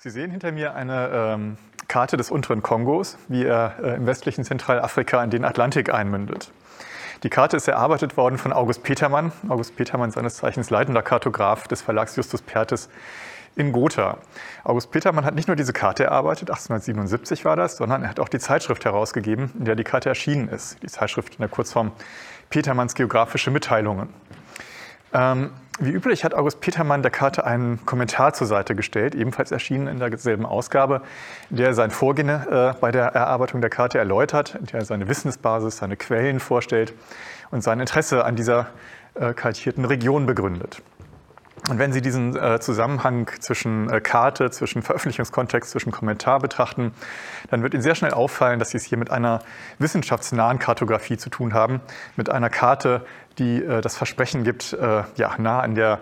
Sie sehen hinter mir eine ähm, Karte des unteren Kongos, wie er äh, im westlichen Zentralafrika in den Atlantik einmündet. Die Karte ist erarbeitet worden von August Petermann. August Petermann, seines Zeichens leitender Kartograf des Verlags Justus Pertes in Gotha. August Petermann hat nicht nur diese Karte erarbeitet, 1877 war das, sondern er hat auch die Zeitschrift herausgegeben, in der die Karte erschienen ist. Die Zeitschrift in der Kurzform Petermanns Geografische Mitteilungen. Ähm, wie üblich hat August Petermann der Karte einen Kommentar zur Seite gestellt, ebenfalls erschienen in derselben Ausgabe, der er sein Vorgehen äh, bei der Erarbeitung der Karte erläutert, in der er seine Wissensbasis, seine Quellen vorstellt und sein Interesse an dieser äh, kartierten Region begründet. Und wenn Sie diesen äh, Zusammenhang zwischen äh, Karte, zwischen Veröffentlichungskontext, zwischen Kommentar betrachten, dann wird Ihnen sehr schnell auffallen, dass Sie es hier mit einer wissenschaftsnahen Kartografie zu tun haben, mit einer Karte, die äh, das Versprechen gibt, äh, ja, nah an der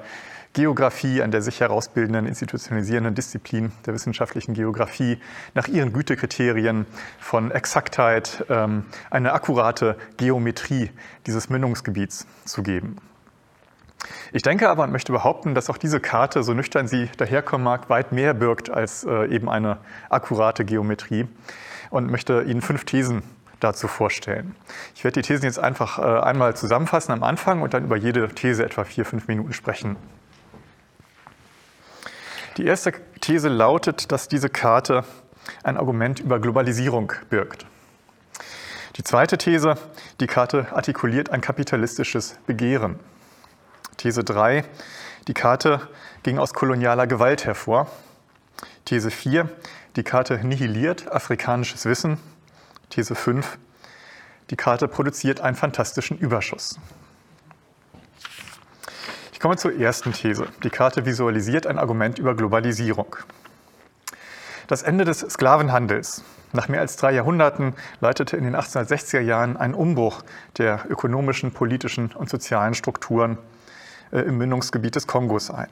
Geografie, an der sich herausbildenden, institutionalisierenden Disziplin der wissenschaftlichen Geografie nach ihren Gütekriterien von Exaktheit ähm, eine akkurate Geometrie dieses Mündungsgebiets zu geben. Ich denke aber und möchte behaupten, dass auch diese Karte, so nüchtern sie daherkommen mag, weit mehr birgt als äh, eben eine akkurate Geometrie und möchte Ihnen fünf Thesen dazu vorstellen. Ich werde die Thesen jetzt einfach äh, einmal zusammenfassen am Anfang und dann über jede These etwa vier, fünf Minuten sprechen. Die erste These lautet, dass diese Karte ein Argument über Globalisierung birgt. Die zweite These, die Karte artikuliert ein kapitalistisches Begehren. These 3, die Karte ging aus kolonialer Gewalt hervor. These 4, die Karte nihiliert afrikanisches Wissen. These 5, die Karte produziert einen fantastischen Überschuss. Ich komme zur ersten These. Die Karte visualisiert ein Argument über Globalisierung. Das Ende des Sklavenhandels nach mehr als drei Jahrhunderten leitete in den 1860er Jahren ein Umbruch der ökonomischen, politischen und sozialen Strukturen äh, im Mündungsgebiet des Kongos ein.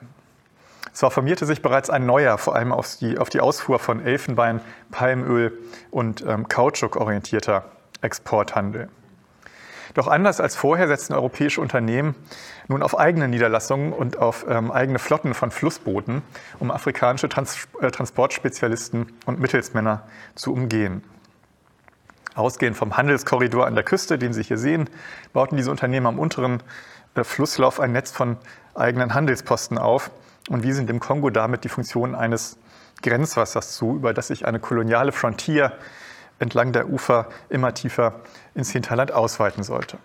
Zwar formierte sich bereits ein neuer, vor allem auf die, auf die Ausfuhr von Elfenbein, Palmöl und ähm, Kautschuk orientierter Exporthandel. Doch anders als vorher setzten europäische Unternehmen nun auf eigene Niederlassungen und auf ähm, eigene Flotten von Flussbooten, um afrikanische Trans äh, Transportspezialisten und Mittelsmänner zu umgehen. Ausgehend vom Handelskorridor an der Küste, den Sie hier sehen, bauten diese Unternehmen am unteren äh, Flusslauf ein Netz von eigenen Handelsposten auf und wiesen dem Kongo damit die Funktion eines Grenzwassers zu, über das sich eine koloniale Frontier entlang der Ufer immer tiefer ins Hinterland ausweiten sollte.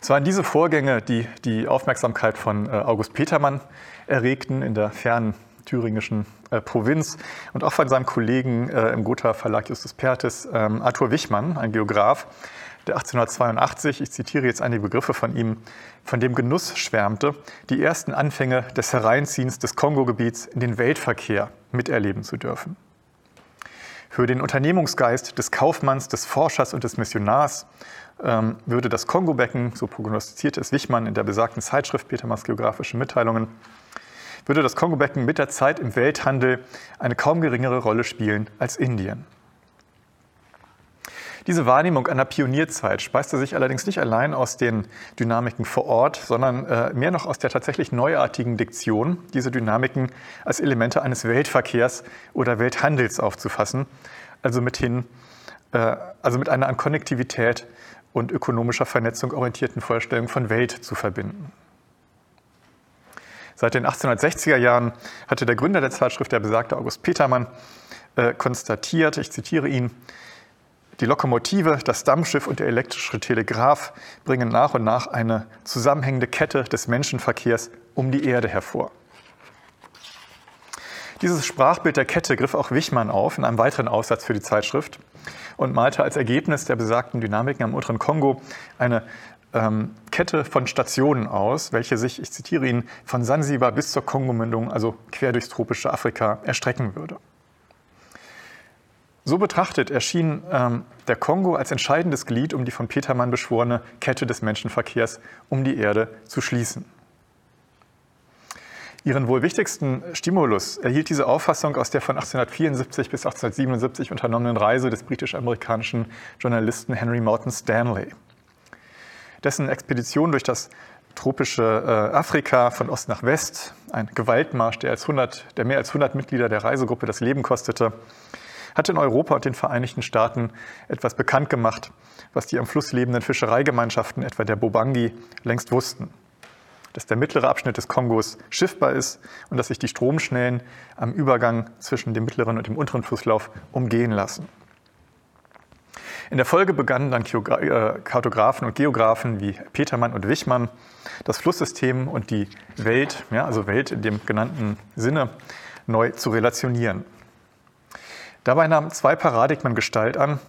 Es waren diese Vorgänge, die die Aufmerksamkeit von äh, August Petermann erregten in der fernen thüringischen äh, Provinz und auch von seinem Kollegen im Gotha Verlag Justus Pertes, ähm, Arthur Wichmann, ein Geograf, der 1882, ich zitiere jetzt einige Begriffe von ihm, von dem Genuss schwärmte, die ersten Anfänge des Hereinziehens des Kongo-Gebiets in den Weltverkehr miterleben zu dürfen. Für den Unternehmungsgeist des Kaufmanns, des Forschers und des Missionars ähm, würde das Kongo-Becken, so prognostizierte es Wichmann in der besagten Zeitschrift Petermanns Geografische Mitteilungen, würde das Kongo-Becken mit der Zeit im Welthandel eine kaum geringere Rolle spielen als Indien. Diese Wahrnehmung einer Pionierzeit speiste sich allerdings nicht allein aus den Dynamiken vor Ort, sondern äh, mehr noch aus der tatsächlich neuartigen Diktion, diese Dynamiken als Elemente eines Weltverkehrs oder Welthandels aufzufassen, also mithin, äh, also mit einer an Konnektivität und ökonomischer Vernetzung orientierten Vorstellung von Welt zu verbinden. Seit den 1860er Jahren hatte der Gründer der Zeitschrift, der besagte August Petermann, äh, konstatiert, ich zitiere ihn, die Lokomotive, das Dampfschiff und der elektrische Telegraph bringen nach und nach eine zusammenhängende Kette des Menschenverkehrs um die Erde hervor. Dieses Sprachbild der Kette griff auch Wichmann auf in einem weiteren Aufsatz für die Zeitschrift und malte als Ergebnis der besagten Dynamiken am unteren Kongo eine ähm, Kette von Stationen aus, welche sich, ich zitiere ihn, von Sansibar bis zur Kongomündung, also quer durchs tropische Afrika, erstrecken würde. So betrachtet erschien ähm, der Kongo als entscheidendes Glied, um die von Petermann beschworene Kette des Menschenverkehrs um die Erde zu schließen. Ihren wohl wichtigsten Stimulus erhielt diese Auffassung aus der von 1874 bis 1877 unternommenen Reise des britisch-amerikanischen Journalisten Henry Morton Stanley. Dessen Expedition durch das tropische äh, Afrika von Ost nach West, ein Gewaltmarsch, der, als 100, der mehr als 100 Mitglieder der Reisegruppe das Leben kostete, hat in Europa und den Vereinigten Staaten etwas bekannt gemacht, was die am Fluss lebenden Fischereigemeinschaften, etwa der Bobangi, längst wussten. Dass der mittlere Abschnitt des Kongos schiffbar ist und dass sich die Stromschnellen am Übergang zwischen dem mittleren und dem unteren Flusslauf umgehen lassen. In der Folge begannen dann äh, Kartografen und Geografen wie Petermann und Wichmann das Flusssystem und die Welt, ja, also Welt in dem genannten Sinne, neu zu relationieren. Dabei nahmen zwei Paradigmen Gestalt an,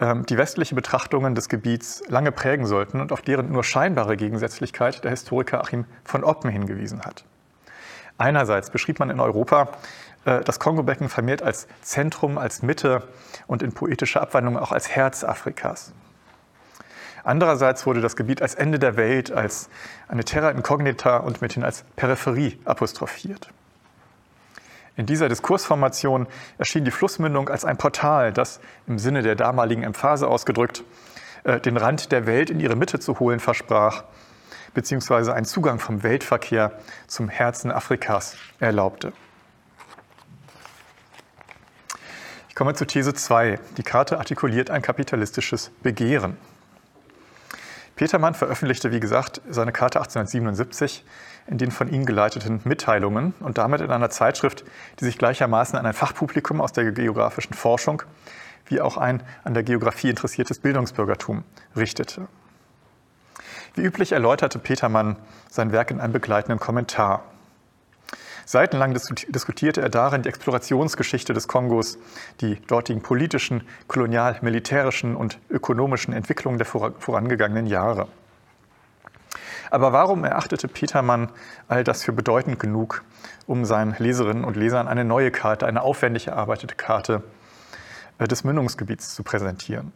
ähm, die westliche Betrachtungen des Gebiets lange prägen sollten und auf deren nur scheinbare Gegensätzlichkeit der Historiker Achim von Oppen hingewiesen hat. Einerseits beschrieb man in Europa äh, das Kongobecken vermehrt als Zentrum, als Mitte und in poetischer Abwandlung auch als Herz Afrikas. Andererseits wurde das Gebiet als Ende der Welt, als eine Terra incognita und mithin als Peripherie apostrophiert. In dieser Diskursformation erschien die Flussmündung als ein Portal, das im Sinne der damaligen Emphase ausgedrückt äh, den Rand der Welt in ihre Mitte zu holen versprach, beziehungsweise einen Zugang vom Weltverkehr zum Herzen Afrikas erlaubte. Ich komme zu These 2. Die Karte artikuliert ein kapitalistisches Begehren. Petermann veröffentlichte, wie gesagt, seine Karte 1877 in den von ihm geleiteten Mitteilungen und damit in einer Zeitschrift, die sich gleichermaßen an ein Fachpublikum aus der geografischen Forschung wie auch ein an der Geografie interessiertes Bildungsbürgertum richtete. Wie üblich erläuterte Petermann sein Werk in einem begleitenden Kommentar. Seitenlang diskutierte er darin die Explorationsgeschichte des Kongos, die dortigen politischen, kolonial, militärischen und ökonomischen Entwicklungen der vorangegangenen Jahre. Aber warum erachtete Petermann all das für bedeutend genug, um seinen Leserinnen und Lesern eine neue Karte, eine aufwendig erarbeitete Karte äh, des Mündungsgebiets zu präsentieren?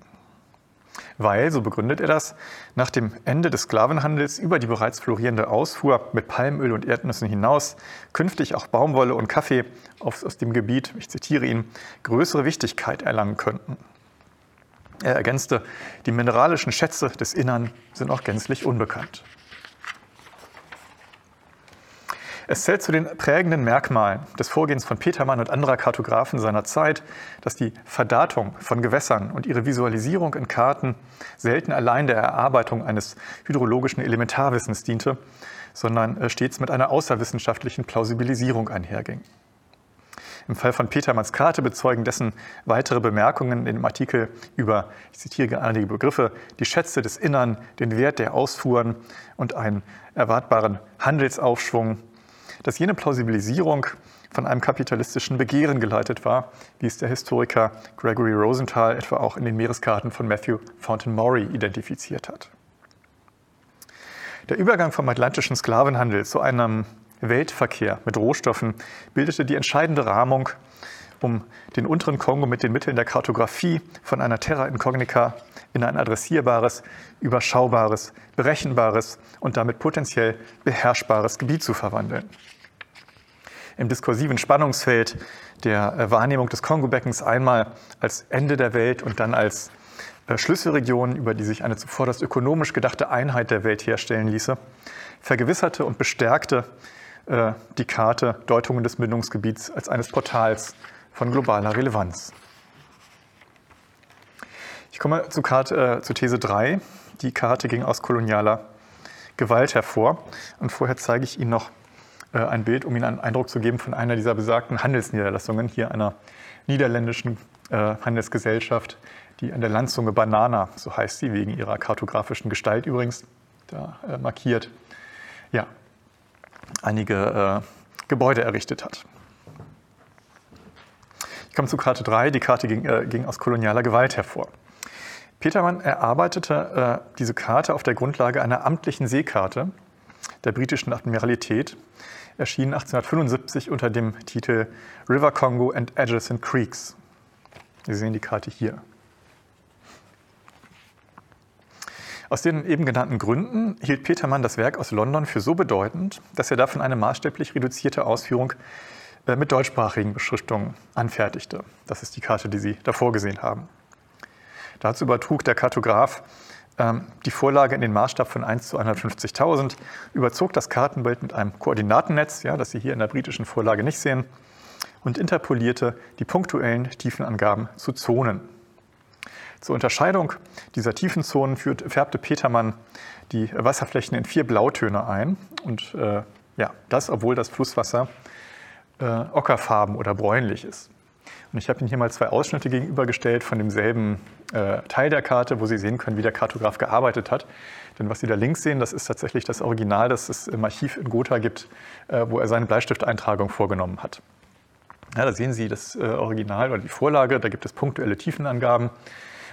weil, so begründet er das, nach dem Ende des Sklavenhandels über die bereits florierende Ausfuhr mit Palmöl und Erdnüssen hinaus künftig auch Baumwolle und Kaffee aus, dem Gebiet, ich zitiere ihn, größere Wichtigkeit erlangen könnten. Er ergänzte, die mineralischen Schätze des Innern sind auch gänzlich unbekannt. Es zählt zu den prägenden Merkmalen des Vorgehens von Petermann und anderer Kartografen seiner Zeit, dass die Verdatung von Gewässern und ihre Visualisierung in Karten selten allein der Erarbeitung eines hydrologischen Elementarwissens diente, sondern äh, stets mit einer außerwissenschaftlichen Plausibilisierung einherging. Im Fall von Petermanns Karte bezeugen dessen weitere Bemerkungen in dem Artikel über, ich zitiere einige Begriffe, die Schätze des Innern, den Wert der Ausfuhren und einen erwartbaren Handelsaufschwung dass jene Plausibilisierung von einem kapitalistischen Begehren geleitet war, wie es der Historiker Gregory Rosenthal etwa auch in den Meereskarten von Matthew Fountain Maury identifiziert hat. Der Übergang vom atlantischen Sklavenhandel zu einem Weltverkehr mit Rohstoffen bildete die entscheidende Rahmung, um den unteren Kongo mit den Mitteln der Kartografie von einer Terra Incognita in ein adressierbares, überschaubares, berechenbares und damit potenziell beherrschbares Gebiet zu verwandeln im diskursiven Spannungsfeld der äh, Wahrnehmung des Kongo-Beckens einmal als Ende der Welt und dann als äh, Schlüsselregion, über die sich eine zuvor das ökonomisch gedachte Einheit der Welt herstellen ließe, vergewisserte und bestärkte äh, die Karte Deutungen des Mündungsgebiets als eines Portals von globaler Relevanz. Ich komme zu, Karte, äh, zu These 3. Die Karte ging aus kolonialer Gewalt hervor. Und vorher zeige ich Ihnen noch äh, ein Bild, um Ihnen einen Eindruck zu geben von einer dieser besagten Handelsniederlassungen, hier einer niederländischen äh, Handelsgesellschaft, die an der Landzunge Banana, so heißt sie, wegen ihrer kartografischen Gestalt übrigens, da äh, markiert, ja, einige Gebäude errichtet hat. Ich komme zu Karte 3. Die Karte ging, äh, ging aus kolonialer Gewalt hervor. Petermann erarbeitete äh, diese Karte auf der Grundlage einer amtlichen Seekarte der britischen Admiralität, erschien 1875 unter dem Titel River Congo and Adjacent Creeks. Sie sehen die Karte hier. Aus den eben genannten Gründen hielt Petermann das Werk aus London für so bedeutend, dass er davon eine maßstäblich reduzierte Ausführung äh, mit deutschsprachigen Beschriftungen anfertigte. Das ist die Karte, die Sie davor gesehen haben. Dazu übertrug der Kartograf ähm, die Vorlage in den Maßstab von 1 zu 150.000, überzog das Kartenbild mit einem Koordinatennetz, ja, das Sie hier in der britischen Vorlage nicht sehen, und interpolierte die punktuellen Tiefenangaben zu Zonen. Zur Unterscheidung dieser Tiefenzonen führt, färbte Petermann die Wasserflächen in vier Blautöne ein. Und äh, ja, das, obwohl das Flusswasser äh, ockerfarben oder bräunlich ist. Und ich habe Ihnen hier mal zwei Ausschnitte gegenübergestellt von demselben äh, Teil der Karte, wo Sie sehen können, wie der Kartograf gearbeitet hat. Denn was Sie da links sehen, das ist tatsächlich das Original, das es im Archiv in Gotha gibt, äh, wo er seine Bleistifteintragung vorgenommen hat. Ja, da sehen Sie das äh, Original oder die Vorlage, da gibt es punktuelle Tiefenangaben.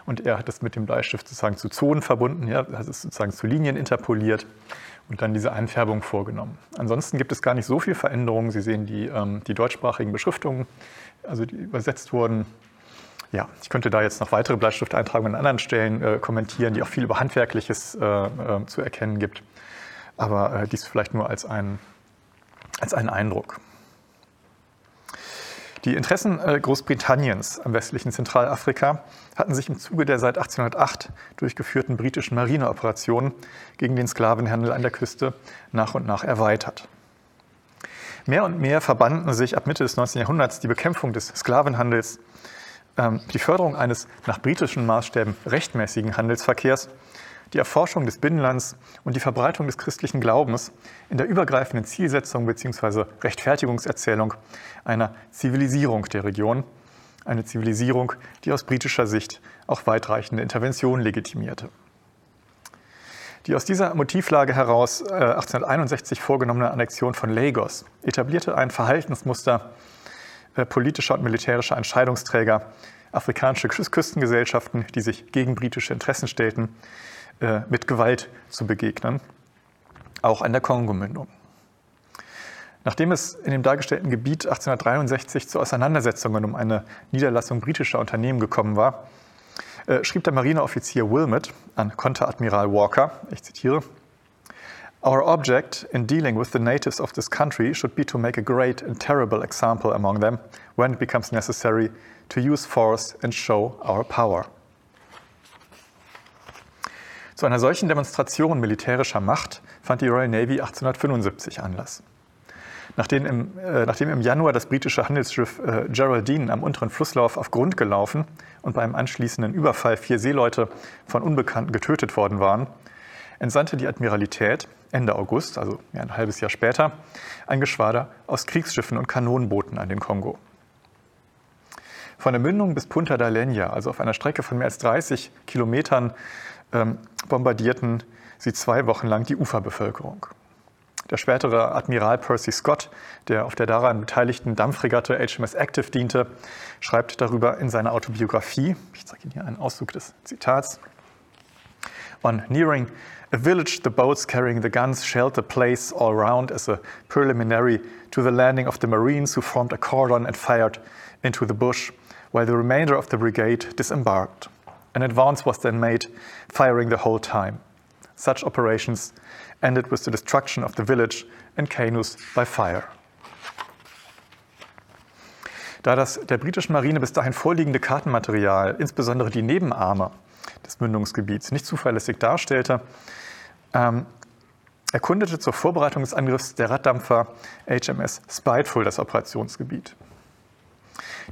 Und er hat das mit dem Bleistift sozusagen zu Zonen verbunden, ja, hat es sozusagen zu Linien interpoliert und dann diese Einfärbung vorgenommen. Ansonsten gibt es gar nicht so viel Veränderungen. Sie sehen die, ähm, die deutschsprachigen Beschriftungen, also die übersetzt wurden. Ja, ich könnte da jetzt noch weitere Bleistifteintragungen an anderen Stellen äh, kommentieren, die auch viel über Handwerkliches äh, äh, zu erkennen gibt. Aber äh, dies vielleicht nur als, ein, als einen Eindruck. Die Interessen äh, Großbritanniens am westlichen Zentralafrika hatten sich im Zuge der seit 1808 durchgeführten britischen Marineoperationen gegen den Sklavenhandel an der Küste nach und nach erweitert. Mehr und mehr verbanden sich ab Mitte des 19. Jahrhunderts die Bekämpfung des Sklavenhandels, ähm, die Förderung eines nach britischen Maßstäben rechtmäßigen Handelsverkehrs die Erforschung des Binnenlands und die Verbreitung des christlichen Glaubens in der übergreifenden Zielsetzung bzw. Rechtfertigungserzählung einer Zivilisierung der Region, eine Zivilisierung, die aus britischer Sicht auch weitreichende Interventionen legitimierte. Die aus dieser Motivlage heraus äh, 1861 vorgenommene Annexion von Lagos etablierte ein Verhaltensmuster äh, politischer und militärischer Entscheidungsträger, afrikanische Küstengesellschaften, die sich gegen britische Interessen stellten, äh, mit Gewalt zu begegnen, auch an der Kongo-Mündung. Nachdem es in dem dargestellten Gebiet 1863 zu Auseinandersetzungen um eine Niederlassung britischer Unternehmen gekommen war, äh, schrieb der Marineoffizier Wilmot an Konteradmiral Walker, ich zitiere, Our object in dealing with the natives of this country should be to make a great and terrible example among them when it becomes necessary to use force and show our power. Zu einer solchen Demonstration militärischer Macht fand die Royal Navy 1875 Anlass. Nachdem im, äh, nachdem im Januar das britische Handelsschiff äh, Geraldine am unteren Flusslauf auf Grund gelaufen und beim anschließenden Überfall vier Seeleute von Unbekannten getötet worden waren, entsandte die Admiralität Ende August, also ein halbes Jahr später, ein Geschwader aus Kriegsschiffen und Kanonenbooten an den Kongo. Von der Mündung bis Punta da Lenya, also auf einer Strecke von mehr als 30 Kilometern, ähm, bombardierten sie zwei Wochen lang die Uferbevölkerung. Der spätere Admiral Percy Scott, der auf der daran beteiligten Dampfregatte HMS Active diente, schreibt darüber in seiner Autobiografie, ich zeige Ihnen hier einen Auszug des Zitats, On nearing a village, the boats carrying the guns shelled the place all round as a preliminary to the landing of the Marines who formed a cordon and fired into the bush, while the remainder of the brigade disembarked. An advance was then made, firing the whole time. Such operations ended with the destruction of the village and canoes by fire. Da das der britischen Marine bis dahin vorliegende Kartenmaterial, insbesondere die Nebenarme des Mündungsgebiets, nicht zuverlässig darstellte, ähm, erkundete zur Vorbereitung des Angriffs der Raddampfer HMS Spiteful das Operationsgebiet.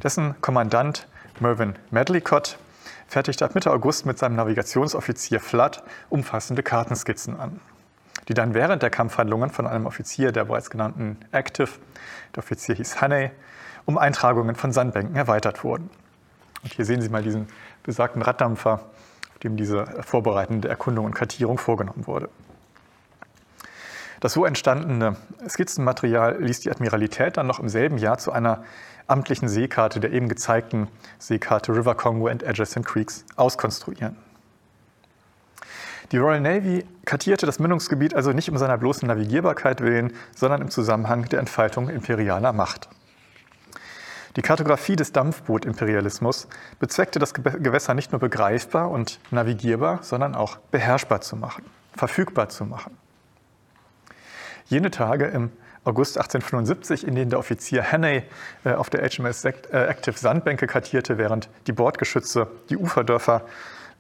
Dessen Kommandant Mervyn Medlicott fertigte ab Mitte August mit seinem Navigationsoffizier Flood umfassende Kartenskizzen an, die dann während der Kampfhandlungen von einem Offizier der bereits genannten Active, der Offizier hieß Hannay, um Eintragungen von Sandbänken erweitert wurden. Und hier sehen Sie mal diesen besagten Raddampfer, auf dem diese vorbereitende Erkundung und Kartierung vorgenommen wurde. Das so entstandene Skizzenmaterial ließ die Admiralität dann noch im selben Jahr zu einer amtlichen Seekarte der eben gezeigten Seekarte River Congo and Adjacent Creeks auskonstruieren. Die Royal Navy kartierte das Mündungsgebiet also nicht um seiner bloßen Navigierbarkeit willen, sondern im Zusammenhang der Entfaltung imperialer Macht. Die Kartografie des Dampfboot-Imperialismus bezweckte das Gewässer nicht nur begreifbar und navigierbar, sondern auch beherrschbar zu machen, verfügbar zu machen. Jene Tage im August 1875, in denen der Offizier Hannay äh, auf der HMS äh, Active Sandbänke kartierte, während die Bordgeschütze die Uferdörfer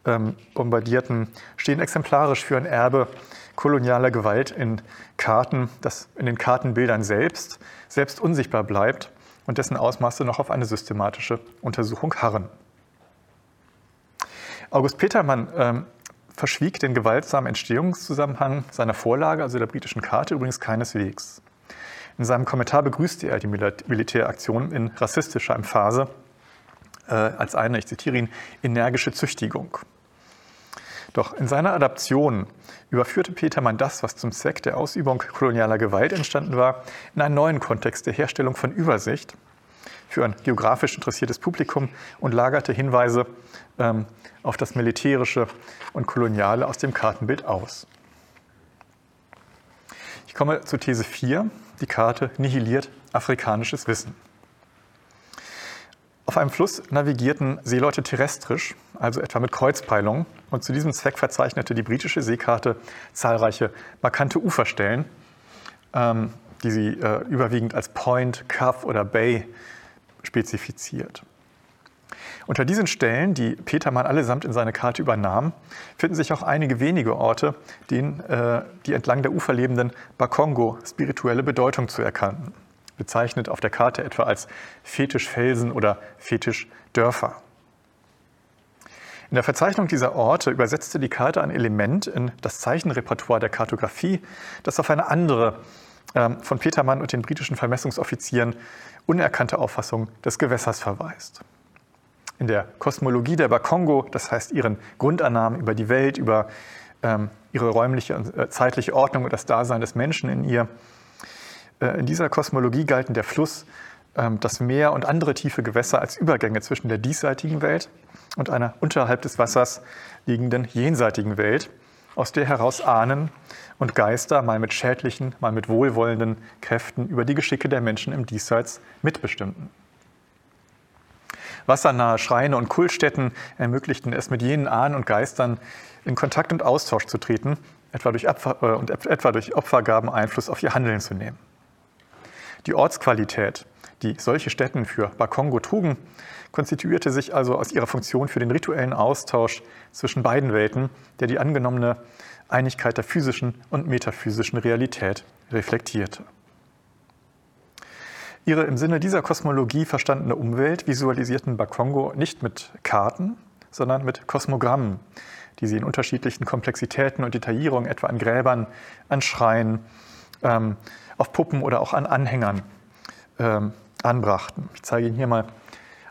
ähm, bombardierten, stehen exemplarisch für ein Erbe kolonialer Gewalt in Karten, das in den Kartenbildern selbst, selbst unsichtbar bleibt und dessen Ausmaße noch auf eine systematische Untersuchung harren. August Petermann ähm, verschwieg den gewaltsamen Entstehungszusammenhang seiner Vorlage, also der britischen Karte, übrigens keineswegs. In seinem Kommentar begrüßte er die Militäraktion in rassistischer Emphase äh, als eine, ich zitiere ihn, energische Züchtigung. Doch in seiner Adaption überführte Petermann das, was zum Zweck der Ausübung kolonialer Gewalt entstanden war, in einen neuen Kontext der Herstellung von Übersicht für ein geografisch interessiertes Publikum und lagerte Hinweise ähm, auf das Militärische und Koloniale aus dem Kartenbild aus. Ich komme zu These 4. Die Karte nihiliert afrikanisches Wissen. Auf einem Fluss navigierten Seeleute terrestrisch, also etwa mit Kreuzpeilungen, und zu diesem Zweck verzeichnete die britische Seekarte zahlreiche markante Uferstellen, ähm, die sie äh, überwiegend als Point, Cove oder Bay spezifiziert. Unter diesen Stellen, die Petermann allesamt in seine Karte übernahm, finden sich auch einige wenige Orte, denen äh, die entlang der Ufer lebenden Bakongo spirituelle Bedeutung zu erkannten, bezeichnet auf der Karte etwa als Fetischfelsen oder Fetischdörfer. In der Verzeichnung dieser Orte übersetzte die Karte ein Element in das Zeichenrepertoire der Kartografie, das auf eine andere, von Petermann und den britischen Vermessungsoffizieren unerkannte Auffassung des Gewässers verweist in der Kosmologie der Bakongo, das heißt ihren Grundannahmen über die Welt, über ähm, ihre räumliche und äh, zeitliche Ordnung und das Dasein des Menschen in ihr. Äh, in dieser Kosmologie galten der Fluss, ähm, das Meer und andere tiefe Gewässer als Übergänge zwischen der diesseitigen Welt und einer unterhalb des Wassers liegenden jenseitigen Welt, aus der heraus Ahnen und Geister mal mit schädlichen, mal mit wohlwollenden Kräften über die Geschicke der Menschen im Diesseits mitbestimmten. Wassernahe Schreine und Kultstätten ermöglichten es mit jenen Ahnen und Geistern in Kontakt und Austausch zu treten etwa durch Opfer, äh, und etwa durch Opfergaben Einfluss auf ihr Handeln zu nehmen. Die Ortsqualität, die solche Stätten für Bakongo trugen, konstituierte sich also aus ihrer Funktion für den rituellen Austausch zwischen beiden Welten, der die angenommene Einigkeit der physischen und metaphysischen Realität reflektierte. Ihre im Sinne dieser Kosmologie verstandene Umwelt visualisierten Bakongo nicht mit Karten, sondern mit Kosmogrammen, die sie in unterschiedlichen Komplexitäten und Detaillierungen, etwa an Gräbern, an Schreien, ähm, auf Puppen oder auch an Anhängern ähm, anbrachten. Ich zeige Ihnen hier mal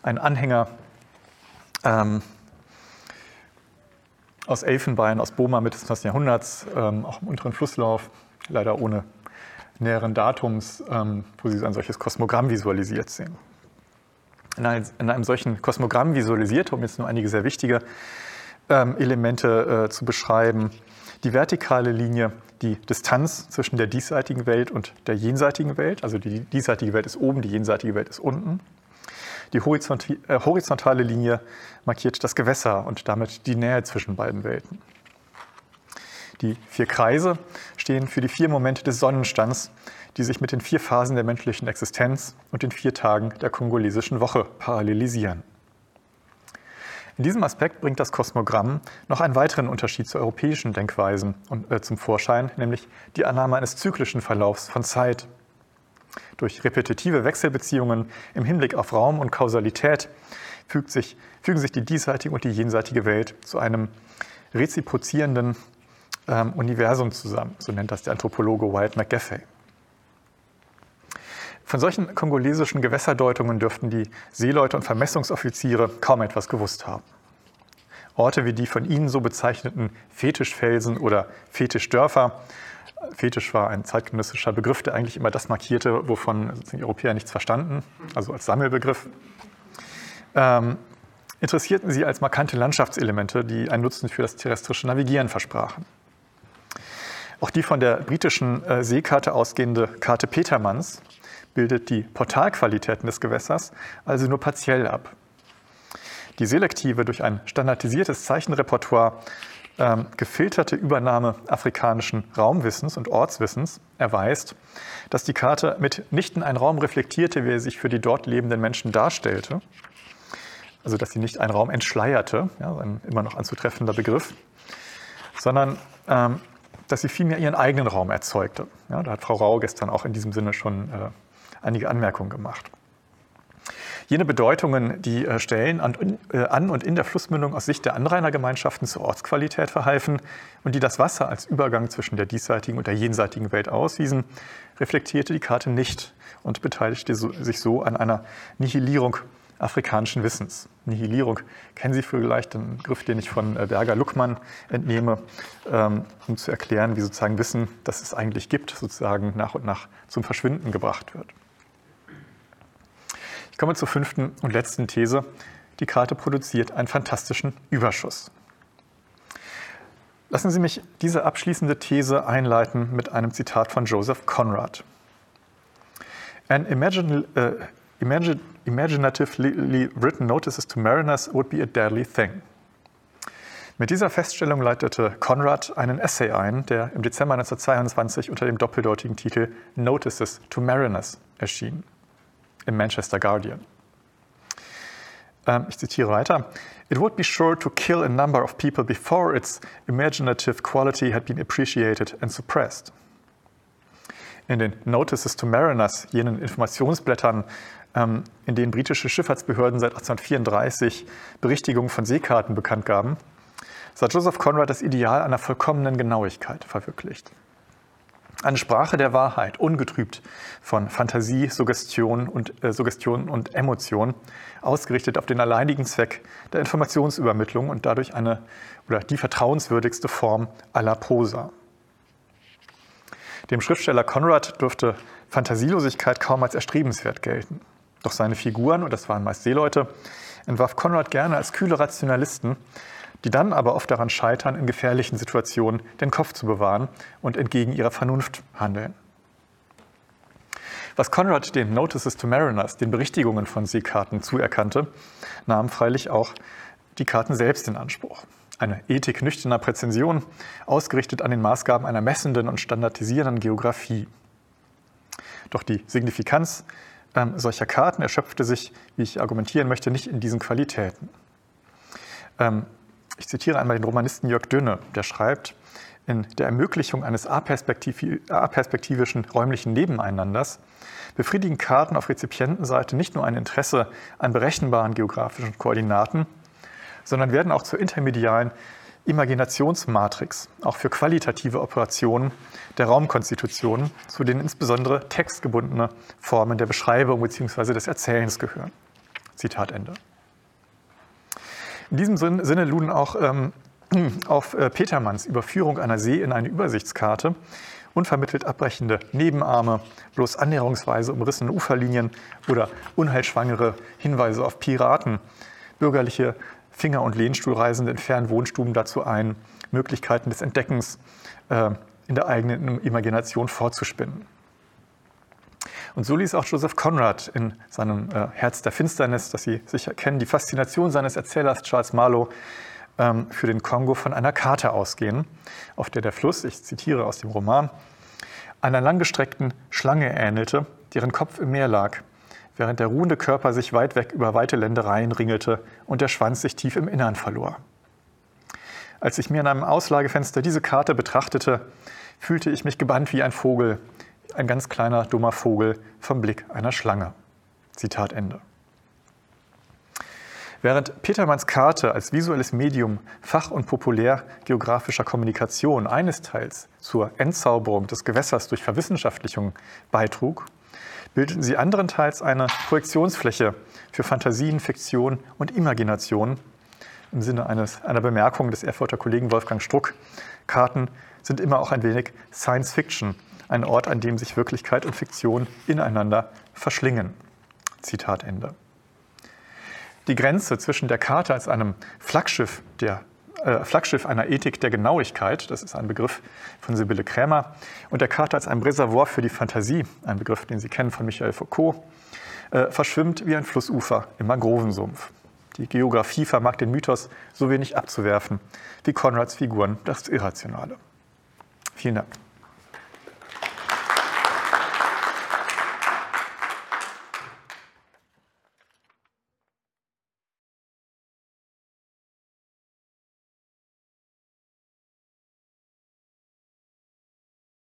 einen Anhänger ähm, aus Elfenbein, aus Boma Mitte des 20. Jahrhunderts, ähm, auch im unteren Flusslauf, leider ohne näheren Datums, ähm, wo Sie ein solches Kosmogramm visualisiert sehen. In einem, in einem solchen Kosmogramm visualisiert, um jetzt nur einige sehr wichtige ähm, Elemente äh, zu beschreiben, die vertikale Linie, die Distanz zwischen der diesseitigen Welt und der jenseitigen Welt, also die diesseitige Welt ist oben, die jenseitige Welt ist unten. Die äh, horizontale Linie markiert das Gewässer und damit die Nähe zwischen beiden Welten. Die vier Kreise stehen für die vier Momente des Sonnenstands, die sich mit den vier Phasen der menschlichen Existenz und den vier Tagen der kongolesischen Woche parallelisieren. In diesem Aspekt bringt das Kosmogramm noch einen weiteren Unterschied zu europäischen Denkweisen äh, zum Vorschein, nämlich die Annahme eines zyklischen Verlaufs von Zeit. Durch repetitive Wechselbeziehungen im Hinblick auf Raum und Kausalität sich, fügen sich die diesseitige und die jenseitige Welt zu einem reziprozierenden ähm, Universum zusammen. So nennt das der Anthropologe Wyatt McGaffey. Von solchen kongolesischen Gewässerdeutungen dürften die Seeleute und Vermessungsoffiziere kaum etwas gewusst haben. Orte wie die von ihnen so bezeichneten Fetischfelsen oder Fetischdörfer, Fetisch war ein zeitgenössischer Begriff, der eigentlich immer das markierte, wovon die Europäer nichts verstanden, also als Sammelbegriff, ähm, interessierten sie als markante Landschaftselemente, die einen Nutzen für das terrestrische Navigieren versprachen. Auch die von der britischen äh, Seekarte ausgehende Karte Petermanns bildet die Portalqualitäten des Gewässers also nur partiell ab. Die selektive, durch ein standardisiertes Zeichenrepertoire ähm, gefilterte Übernahme afrikanischen Raumwissens und Ortswissens erweist, dass die Karte mitnichten einen Raum reflektierte, wie er sich für die dort lebenden Menschen darstellte, also dass sie nicht einen Raum entschleierte, ja, ein immer noch anzutreffender Begriff, sondern ähm, dass sie vielmehr ihren eigenen Raum erzeugte. Ja, da hat Frau Rau gestern auch in diesem Sinne schon äh, einige Anmerkungen gemacht. Jene Bedeutungen, die äh, Stellen an, äh, an, und in der Flussmündung aus Sicht der Anrainergemeinschaften zur Ortsqualität verhalfen und die das Wasser als Übergang zwischen der diesseitigen und der jenseitigen Welt auswiesen, reflektierte die Karte nicht und beteiligte sich so an einer Nihilierung afrikanischen Wissens. Nihilierung kennen Sie vielleicht, den Begriff, den ich von äh, Berger Luckmann entnehme, ähm, um zu erklären, wie sozusagen Wissen, das es eigentlich gibt, sozusagen nach und nach zum Verschwinden gebracht wird. Ich komme zur fünften und letzten These. Die Karte produziert einen fantastischen Überschuss. Lassen Sie mich diese abschließende These einleiten mit einem Zitat von Joseph Conrad. An imagine, uh, imagine, imaginatively written notices to mariners would be a deadly thing. Mit dieser Feststellung leitete Conrad einen Essay ein, der im Dezember 1922 unter dem doppeldeutigen Titel Notices to Mariners erschien im Manchester Guardian. Ähm, ich zitiere weiter. It would be sure to kill a number of people before its imaginative quality had been appreciated and suppressed. In den Notices to Mariners, jenen Informationsblättern, ähm, in denen britische Schifffahrtsbehörden seit 1834 Berichtigungen von Seekarten bekannt gaben, sah Joseph Conrad das Ideal einer vollkommenen Genauigkeit verwirklicht. Eine Sprache der Wahrheit, ungetrübt von Fantasie, Suggestion und, äh, Suggestion und Emotion, ausgerichtet auf den alleinigen Zweck der Informationsübermittlung und dadurch eine oder die vertrauenswürdigste Form aller Prosa. Dem Schriftsteller Conrad dürfte Fantasielosigkeit kaum als erstrebenswert gelten. Doch seine Figuren, und das waren meist Seeleute, entwarf Conrad gerne als kühle Rationalisten, die dann aber oft daran scheitern, in gefährlichen Situationen den Kopf zu bewahren und entgegen ihrer Vernunft handeln. Was Conrad den Notices to Mariners, den Berichtigungen von Seekarten, zuerkannte, nahm freilich auch die Karten selbst in Anspruch. Eine Ethik nüchterner Präzision, ausgerichtet an den Maßgaben einer messenden und standardisierenden Geographie. Doch die Signifikanz ähm, solcher Karten erschöpfte sich, wie ich argumentieren möchte, nicht in diesen Qualitäten. Ähm, ich zitiere einmal den Romanisten Jörg Dünne, der schreibt, in der Ermöglichung eines aperspektivischen räumlichen Nebeneinanders befriedigen Karten auf Rezipientenseite nicht nur ein Interesse an berechenbaren geografischen Koordinaten, sondern werden auch zur intermedialen Imaginationsmatrix, auch für qualitative Operationen der Raumkonstitution, zu denen insbesondere textgebundene Formen der Beschreibung bzw. des Erzählens gehören. Zitat Ende. In diesem Sinne luden auch ähm, auf äh, Petermanns Überführung einer See in eine Übersichtskarte unvermittelt abbrechende Nebenarme, bloß annäherungsweise umrissene Uferlinien oder unheilschwangere Hinweise auf Piraten, bürgerliche Finger- und Lehnstuhlreisende in fernen Wohnstuben dazu ein, Möglichkeiten des Entdeckens äh, in der eigenen Imagination vorzuspinnen. Und so ließ auch Joseph Conrad in seinem äh, Herz der Finsternis, das Sie sicher kennen, die Faszination seines Erzählers Charles Marlowe ähm, für den Kongo von einer Karte ausgehen, auf der der Fluss, ich zitiere aus dem Roman, einer langgestreckten Schlange ähnelte, deren Kopf im Meer lag, während der ruhende Körper sich weit weg über weite Ländereien ringelte und der Schwanz sich tief im Innern verlor. Als ich mir in einem Auslagefenster diese Karte betrachtete, fühlte ich mich gebannt wie ein Vogel, ein ganz kleiner, dummer Vogel vom Blick einer Schlange. Zitat Ende. Während Petermanns Karte als visuelles Medium fach- und populär geografischer Kommunikation eines Teils zur Entzauberung des Gewässers durch Verwissenschaftlichung beitrug, bildeten sie anderenteils eine Projektionsfläche für Fantasien, Fiktion und Imagination. Im Sinne eines, einer Bemerkung des Erfurter Kollegen Wolfgang Struck, Karten sind immer auch ein wenig Science Fiction, ein Ort, an dem sich Wirklichkeit und Fiktion ineinander verschlingen. Zitat Ende. Die Grenze zwischen der Karte als einem Flaggschiff, der, äh, Flaggschiff einer Ethik der Genauigkeit, das ist ein Begriff von Sibylle Krämer, und der Karte als einem Reservoir für die Fantasie, ein Begriff, den Sie kennen von Michel Foucault, äh, verschwimmt wie ein Flussufer im Mangrovensumpf. Die Geografie vermag den Mythos so wenig abzuwerfen wie Konrads Figuren das Irrationale. Vielen Dank.